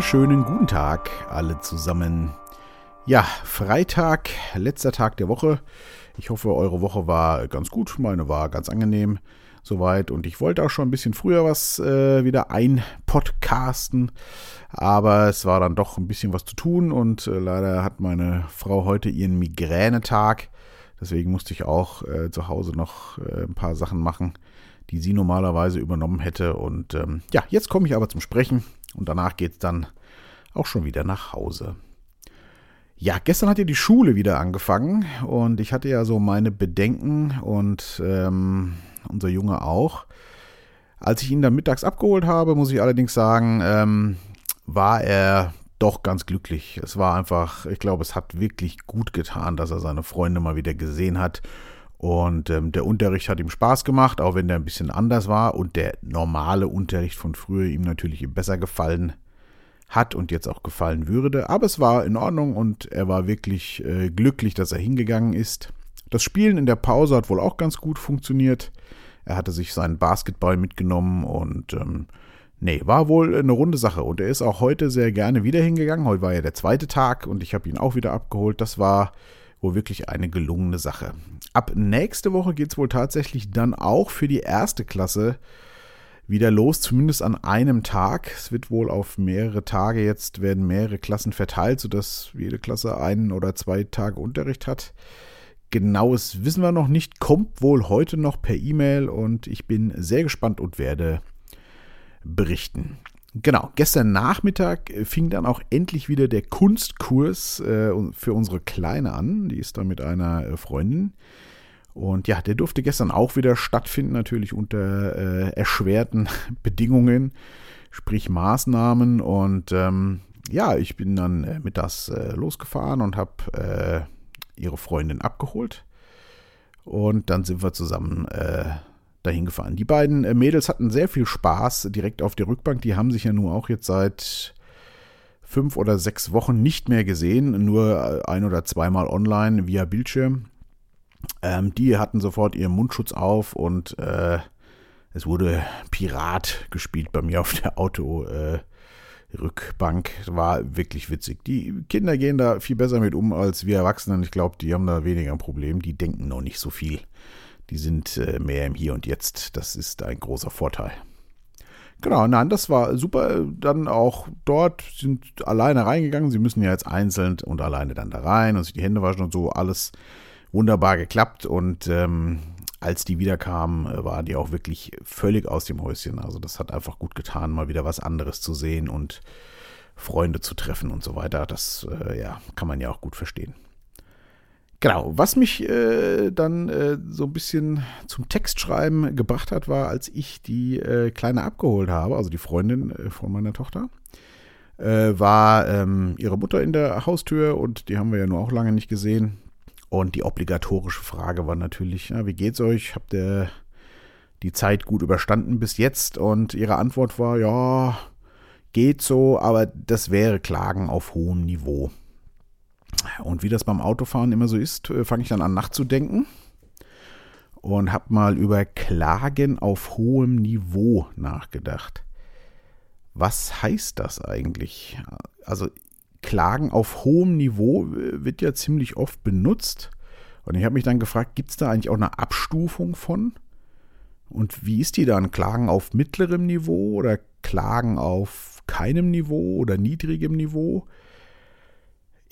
wunderschönen guten Tag alle zusammen. Ja, Freitag, letzter Tag der Woche. Ich hoffe, eure Woche war ganz gut. Meine war ganz angenehm soweit. Und ich wollte auch schon ein bisschen früher was äh, wieder einpodcasten. Aber es war dann doch ein bisschen was zu tun. Und äh, leider hat meine Frau heute ihren Migränetag. Deswegen musste ich auch äh, zu Hause noch äh, ein paar Sachen machen, die sie normalerweise übernommen hätte. Und ähm, ja, jetzt komme ich aber zum Sprechen. Und danach geht es dann auch schon wieder nach Hause. Ja, gestern hat ja die Schule wieder angefangen und ich hatte ja so meine Bedenken und ähm, unser Junge auch. Als ich ihn dann mittags abgeholt habe, muss ich allerdings sagen, ähm, war er doch ganz glücklich. Es war einfach, ich glaube, es hat wirklich gut getan, dass er seine Freunde mal wieder gesehen hat. Und ähm, der Unterricht hat ihm Spaß gemacht, auch wenn der ein bisschen anders war. Und der normale Unterricht von früher ihm natürlich besser gefallen hat und jetzt auch gefallen würde. Aber es war in Ordnung und er war wirklich äh, glücklich, dass er hingegangen ist. Das Spielen in der Pause hat wohl auch ganz gut funktioniert. Er hatte sich seinen Basketball mitgenommen und ähm, nee, war wohl eine runde Sache. Und er ist auch heute sehr gerne wieder hingegangen. Heute war ja der zweite Tag und ich habe ihn auch wieder abgeholt. Das war wohl wirklich eine gelungene Sache. Ab nächste Woche geht es wohl tatsächlich dann auch für die erste Klasse wieder los, zumindest an einem Tag. Es wird wohl auf mehrere Tage jetzt werden mehrere Klassen verteilt, sodass jede Klasse einen oder zwei Tage Unterricht hat. Genaues wissen wir noch nicht, kommt wohl heute noch per E-Mail und ich bin sehr gespannt und werde berichten. Genau, gestern Nachmittag fing dann auch endlich wieder der Kunstkurs äh, für unsere Kleine an. Die ist da mit einer äh, Freundin. Und ja, der durfte gestern auch wieder stattfinden, natürlich unter äh, erschwerten Bedingungen, sprich Maßnahmen. Und ähm, ja, ich bin dann äh, mit das äh, losgefahren und habe äh, ihre Freundin abgeholt. Und dann sind wir zusammen äh, dahin gefahren. Die beiden äh, Mädels hatten sehr viel Spaß direkt auf der Rückbank. Die haben sich ja nur auch jetzt seit fünf oder sechs Wochen nicht mehr gesehen, nur ein oder zweimal online via Bildschirm. Ähm, die hatten sofort ihren Mundschutz auf und äh, es wurde Pirat gespielt bei mir auf der Autorückbank. Äh, War wirklich witzig. Die Kinder gehen da viel besser mit um als wir Erwachsenen. Ich glaube, die haben da weniger ein Problem. Die denken noch nicht so viel. Die sind äh, mehr im Hier und Jetzt. Das ist ein großer Vorteil. Genau, nein, das war super. Dann auch dort sind alleine reingegangen. Sie müssen ja jetzt einzeln und alleine dann da rein und sich die Hände waschen und so. Alles wunderbar geklappt und ähm, als die wiederkamen, äh, war die auch wirklich völlig aus dem Häuschen. Also das hat einfach gut getan, mal wieder was anderes zu sehen und Freunde zu treffen und so weiter. Das äh, ja, kann man ja auch gut verstehen. Genau, was mich äh, dann äh, so ein bisschen zum Textschreiben gebracht hat, war, als ich die äh, Kleine abgeholt habe, also die Freundin äh, von meiner Tochter, war ähm, ihre Mutter in der Haustür und die haben wir ja nur auch lange nicht gesehen. Und die obligatorische Frage war natürlich, ja, wie geht's euch? Habt ihr die Zeit gut überstanden bis jetzt? Und ihre Antwort war, ja, geht so, aber das wäre Klagen auf hohem Niveau. Und wie das beim Autofahren immer so ist, äh, fange ich dann an nachzudenken und habe mal über Klagen auf hohem Niveau nachgedacht. Was heißt das eigentlich? Also Klagen auf hohem Niveau äh, wird ja ziemlich oft benutzt. Und ich habe mich dann gefragt, gibt es da eigentlich auch eine Abstufung von? Und wie ist die dann? Klagen auf mittlerem Niveau oder Klagen auf keinem Niveau oder niedrigem Niveau?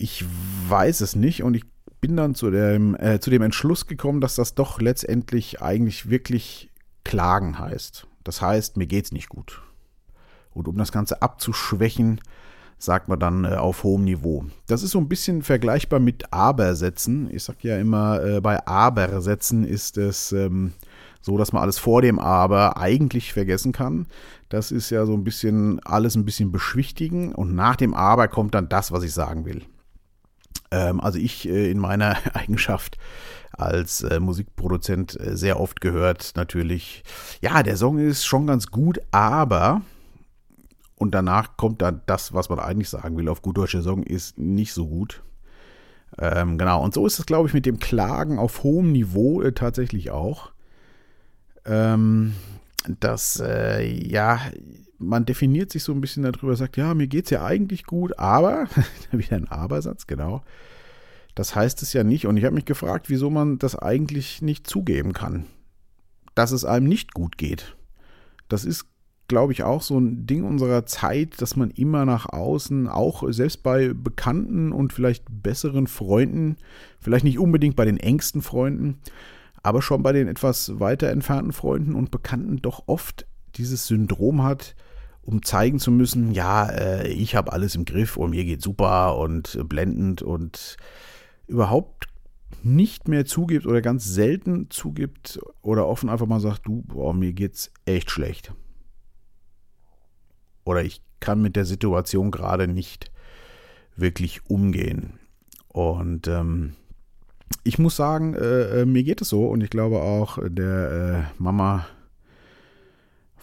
Ich weiß es nicht und ich bin dann zu dem, äh, zu dem Entschluss gekommen, dass das doch letztendlich eigentlich wirklich Klagen heißt. Das heißt, mir geht es nicht gut. Und um das Ganze abzuschwächen, sagt man dann äh, auf hohem Niveau. Das ist so ein bisschen vergleichbar mit Aber-Sätzen. Ich sage ja immer, äh, bei Aber-Sätzen ist es ähm, so, dass man alles vor dem Aber eigentlich vergessen kann. Das ist ja so ein bisschen alles ein bisschen beschwichtigen und nach dem Aber kommt dann das, was ich sagen will. Ähm, also ich äh, in meiner Eigenschaft als äh, Musikproduzent äh, sehr oft gehört natürlich, ja, der Song ist schon ganz gut, aber und danach kommt dann das, was man eigentlich sagen will, auf gut deutsche Song, ist nicht so gut. Ähm, genau, und so ist es, glaube ich, mit dem Klagen auf hohem Niveau äh, tatsächlich auch. Ähm, dass, äh, ja, man definiert sich so ein bisschen darüber, sagt, ja, mir geht es ja eigentlich gut, aber, wieder ein Abersatz, genau. Das heißt es ja nicht. Und ich habe mich gefragt, wieso man das eigentlich nicht zugeben kann, dass es einem nicht gut geht. Das ist, glaube ich, auch so ein Ding unserer Zeit, dass man immer nach außen, auch selbst bei Bekannten und vielleicht besseren Freunden, vielleicht nicht unbedingt bei den engsten Freunden, aber schon bei den etwas weiter entfernten Freunden und Bekannten doch oft dieses Syndrom hat, um zeigen zu müssen, ja, äh, ich habe alles im Griff und mir geht super und blendend und überhaupt nicht mehr zugibt oder ganz selten zugibt oder offen einfach mal sagt, du, boah, mir geht's echt schlecht. Oder ich kann mit der Situation gerade nicht wirklich umgehen. Und ähm, ich muss sagen, äh, äh mir geht es so und ich glaube auch der äh, Mama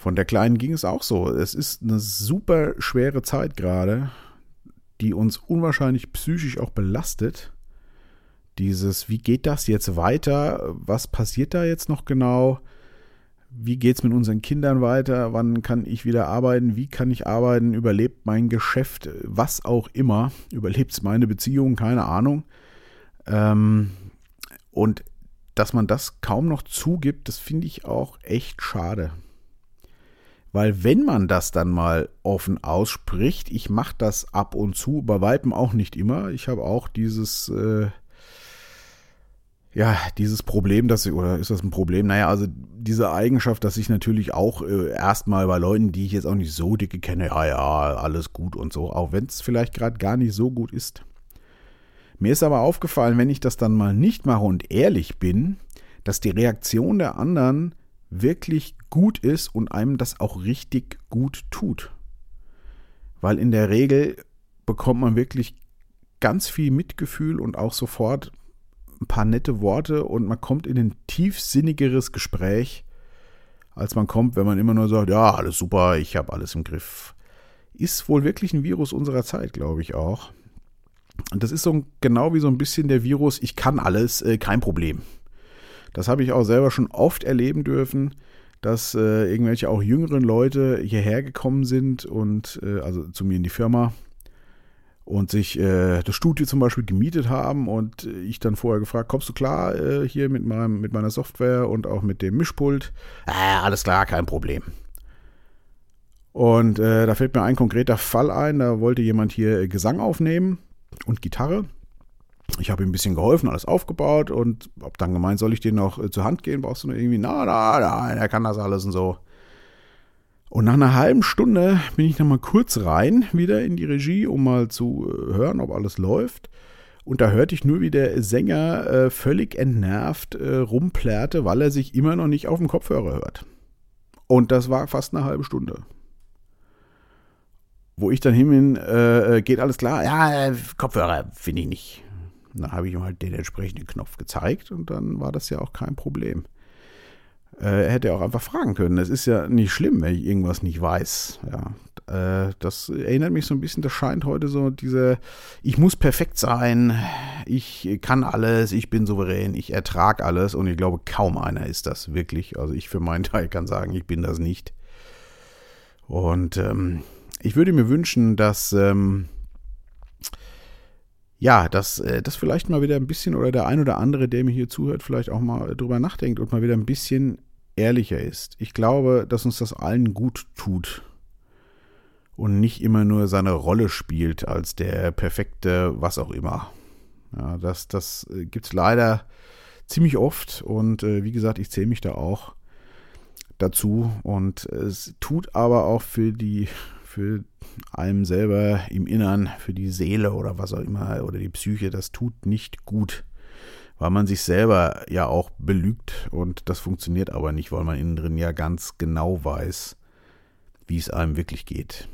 von der Kleinen ging es auch so. Es ist eine super schwere Zeit gerade, die uns unwahrscheinlich psychisch auch belastet. Dieses, wie geht das jetzt weiter? Was passiert da jetzt noch genau? Wie geht es mit unseren Kindern weiter? Wann kann ich wieder arbeiten? Wie kann ich arbeiten? Überlebt mein Geschäft? Was auch immer. Überlebt es meine Beziehung? Keine Ahnung. Ähm, und dass man das kaum noch zugibt, das finde ich auch echt schade. Weil wenn man das dann mal offen ausspricht, ich mache das ab und zu, bei Weitem auch nicht immer. Ich habe auch dieses, äh, ja, dieses Problem, dass ich, oder ist das ein Problem? Naja, also diese Eigenschaft, dass ich natürlich auch äh, erstmal bei Leuten, die ich jetzt auch nicht so dicke kenne, ja, ja, alles gut und so, auch wenn es vielleicht gerade gar nicht so gut ist. Mir ist aber aufgefallen, wenn ich das dann mal nicht mache und ehrlich bin, dass die Reaktion der anderen wirklich gut ist und einem das auch richtig gut tut. Weil in der Regel bekommt man wirklich ganz viel Mitgefühl und auch sofort ein paar nette Worte und man kommt in ein tiefsinnigeres Gespräch, als man kommt, wenn man immer nur sagt, ja, alles super, ich habe alles im Griff. Ist wohl wirklich ein Virus unserer Zeit, glaube ich auch. Und das ist so genau wie so ein bisschen der Virus, ich kann alles, äh, kein Problem. Das habe ich auch selber schon oft erleben dürfen, dass äh, irgendwelche auch jüngeren Leute hierher gekommen sind und äh, also zu mir in die Firma und sich äh, das Studio zum Beispiel gemietet haben und ich dann vorher gefragt, kommst du klar äh, hier mit meinem mit meiner Software und auch mit dem Mischpult? Äh, alles klar, kein Problem. Und äh, da fällt mir ein konkreter Fall ein, da wollte jemand hier Gesang aufnehmen und Gitarre ich habe ihm ein bisschen geholfen, alles aufgebaut und habe dann gemeint, soll ich dir noch äh, zur Hand gehen? Brauchst du nur irgendwie, na, na, na, er kann das alles und so. Und nach einer halben Stunde bin ich nochmal kurz rein, wieder in die Regie, um mal zu äh, hören, ob alles läuft. Und da hörte ich nur, wie der Sänger äh, völlig entnervt äh, rumplärrte, weil er sich immer noch nicht auf dem Kopfhörer hört. Und das war fast eine halbe Stunde. Wo ich dann hin äh, äh, geht alles klar? Ja, Kopfhörer finde ich nicht. Dann habe ich ihm halt den entsprechenden Knopf gezeigt und dann war das ja auch kein Problem. Äh, er hätte auch einfach fragen können. Es ist ja nicht schlimm, wenn ich irgendwas nicht weiß. Ja, äh, das erinnert mich so ein bisschen, das scheint heute so diese, ich muss perfekt sein, ich kann alles, ich bin souverän, ich ertrage alles und ich glaube, kaum einer ist das wirklich. Also ich für meinen Teil kann sagen, ich bin das nicht. Und ähm, ich würde mir wünschen, dass ähm, ja, dass äh, das vielleicht mal wieder ein bisschen oder der ein oder andere, der mir hier zuhört, vielleicht auch mal drüber nachdenkt und mal wieder ein bisschen ehrlicher ist. Ich glaube, dass uns das allen gut tut und nicht immer nur seine Rolle spielt als der perfekte was auch immer. Ja, das das äh, gibt es leider ziemlich oft und äh, wie gesagt, ich zähle mich da auch dazu und es tut aber auch für die für einem selber im Innern, für die Seele oder was auch immer oder die Psyche, das tut nicht gut, weil man sich selber ja auch belügt und das funktioniert aber nicht, weil man innen drin ja ganz genau weiß, wie es einem wirklich geht.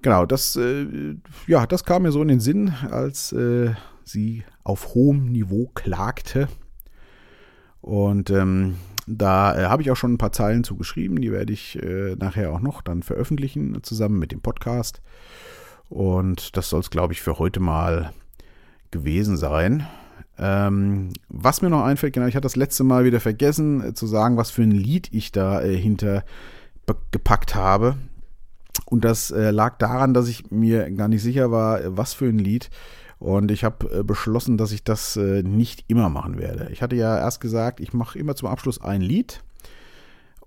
Genau, das, äh, ja, das kam mir so in den Sinn, als äh, sie auf hohem Niveau klagte. Und ähm, da äh, habe ich auch schon ein paar Zeilen zugeschrieben, die werde ich äh, nachher auch noch dann veröffentlichen, zusammen mit dem Podcast. Und das soll es, glaube ich, für heute mal gewesen sein. Ähm, was mir noch einfällt, genau, ich hatte das letzte Mal wieder vergessen äh, zu sagen, was für ein Lied ich da äh, hinter gepackt habe. Und das äh, lag daran, dass ich mir gar nicht sicher war, was für ein Lied. Und ich habe äh, beschlossen, dass ich das äh, nicht immer machen werde. Ich hatte ja erst gesagt, ich mache immer zum Abschluss ein Lied.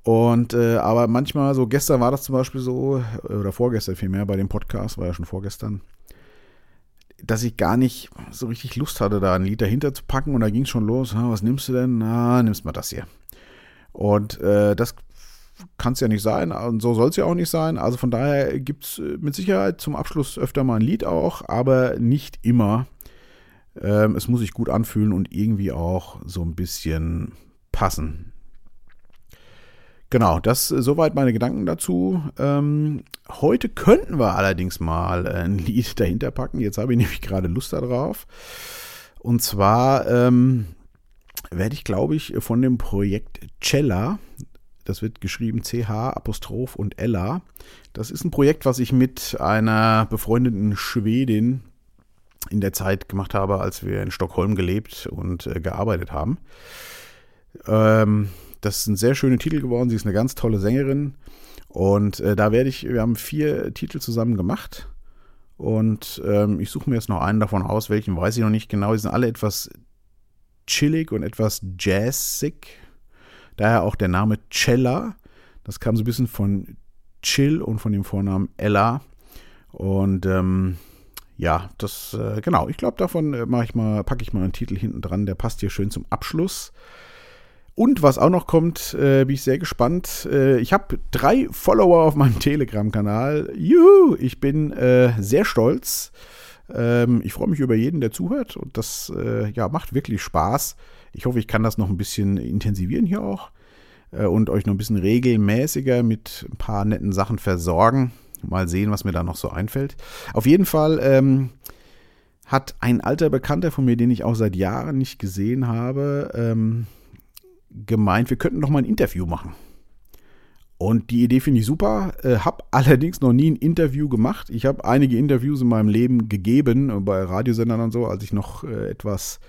Und äh, aber manchmal, so gestern war das zum Beispiel so, oder vorgestern vielmehr bei dem Podcast, war ja schon vorgestern, dass ich gar nicht so richtig Lust hatte, da ein Lied dahinter zu packen. Und da ging es schon los. was nimmst du denn? Na, nimmst mal das hier. Und äh, das kann es ja nicht sein. Und so soll es ja auch nicht sein. Also von daher gibt es äh, mit Sicherheit zum Abschluss öfter mal ein Lied auch, aber nicht immer. Ähm, es muss sich gut anfühlen und irgendwie auch so ein bisschen passen. Genau, das äh, soweit meine Gedanken dazu. Ähm, heute könnten wir allerdings mal ein Lied dahinter packen. Jetzt habe ich nämlich gerade Lust darauf. Und zwar ähm, werde ich, glaube ich, von dem Projekt Cella, das wird geschrieben CH Apostroph und Ella. Das ist ein Projekt, was ich mit einer befreundeten Schwedin in der Zeit gemacht habe, als wir in Stockholm gelebt und äh, gearbeitet haben. Ähm, das sind sehr schöne Titel geworden. Sie ist eine ganz tolle Sängerin. Und äh, da werde ich, wir haben vier Titel zusammen gemacht. Und ähm, ich suche mir jetzt noch einen davon aus, welchen weiß ich noch nicht genau. Die sind alle etwas chillig und etwas jazzig. Daher auch der Name Cella. Das kam so ein bisschen von Chill und von dem Vornamen Ella. Und ähm, ja, das, äh, genau, ich glaube, davon äh, mache ich mal, packe ich mal einen Titel hinten dran, der passt hier schön zum Abschluss. Und was auch noch kommt, äh, bin ich sehr gespannt. Äh, ich habe drei Follower auf meinem Telegram-Kanal. Juhu, ich bin äh, sehr stolz. Ähm, ich freue mich über jeden, der zuhört. Und das ja, macht wirklich Spaß. Ich hoffe, ich kann das noch ein bisschen intensivieren hier auch. Äh, und euch noch ein bisschen regelmäßiger mit ein paar netten Sachen versorgen. Mal sehen, was mir da noch so einfällt. Auf jeden Fall. Ähm, hat ein alter Bekannter von mir, den ich auch seit Jahren nicht gesehen habe, ähm, gemeint, wir könnten noch mal ein Interview machen. Und die Idee finde ich super. Äh, habe allerdings noch nie ein Interview gemacht. Ich habe einige Interviews in meinem Leben gegeben, äh, bei Radiosendern und so, als ich noch äh, etwas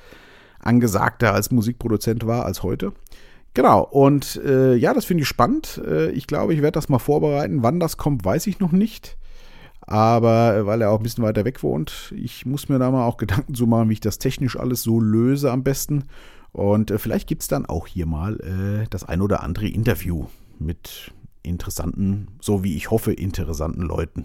angesagter als Musikproduzent war als heute. Genau, und äh, ja, das finde ich spannend. Äh, ich glaube, ich werde das mal vorbereiten. Wann das kommt, weiß ich noch nicht. Aber äh, weil er auch ein bisschen weiter weg wohnt, ich muss mir da mal auch Gedanken zu machen, wie ich das technisch alles so löse am besten. Und äh, vielleicht gibt es dann auch hier mal äh, das ein oder andere Interview mit interessanten, so wie ich hoffe, interessanten Leuten.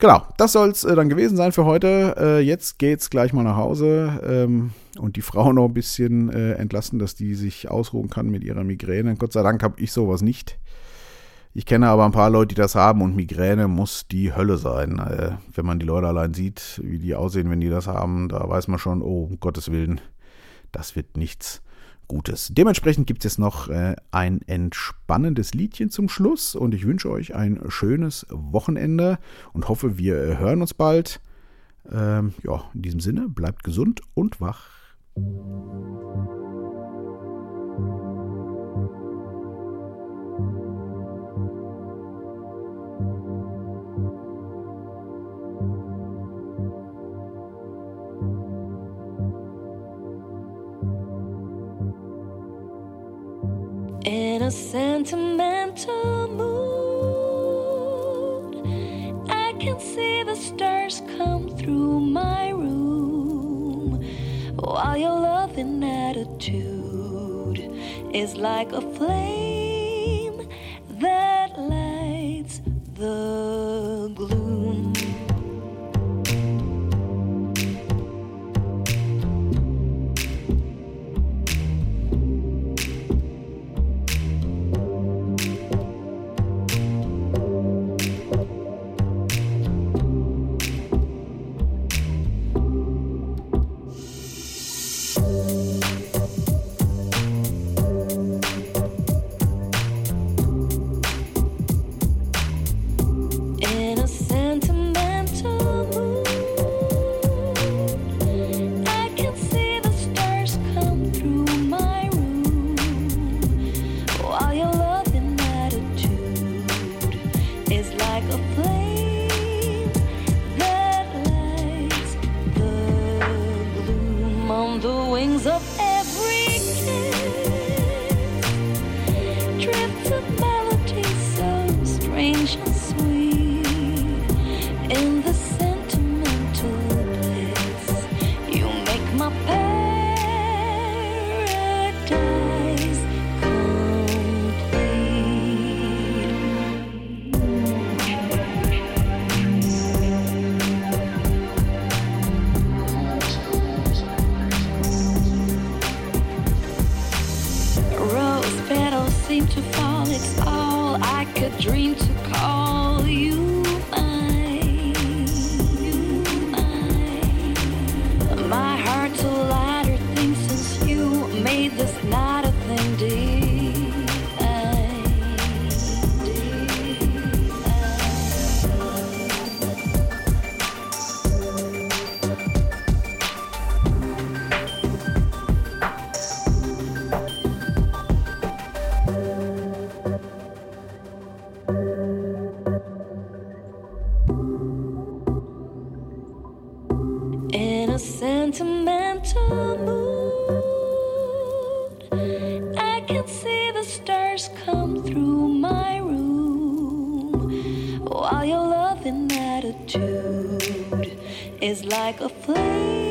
Genau, das soll es äh, dann gewesen sein für heute. Äh, jetzt geht's gleich mal nach Hause ähm, und die Frau noch ein bisschen äh, entlassen, dass die sich ausruhen kann mit ihrer Migräne. Gott sei Dank habe ich sowas nicht. Ich kenne aber ein paar Leute, die das haben und Migräne muss die Hölle sein. Äh, wenn man die Leute allein sieht, wie die aussehen, wenn die das haben, da weiß man schon, oh, um Gottes Willen, das wird nichts Gutes. Dementsprechend gibt es jetzt noch äh, ein entspannendes Liedchen zum Schluss und ich wünsche euch ein schönes Wochenende und hoffe, wir hören uns bald. Ähm, ja, in diesem Sinne, bleibt gesund und wach. A sentimental mood, I can see the stars come through my room while your loving attitude is like a flame that lights the gloom. night. see the stars come through my room while your loving attitude is like a flame.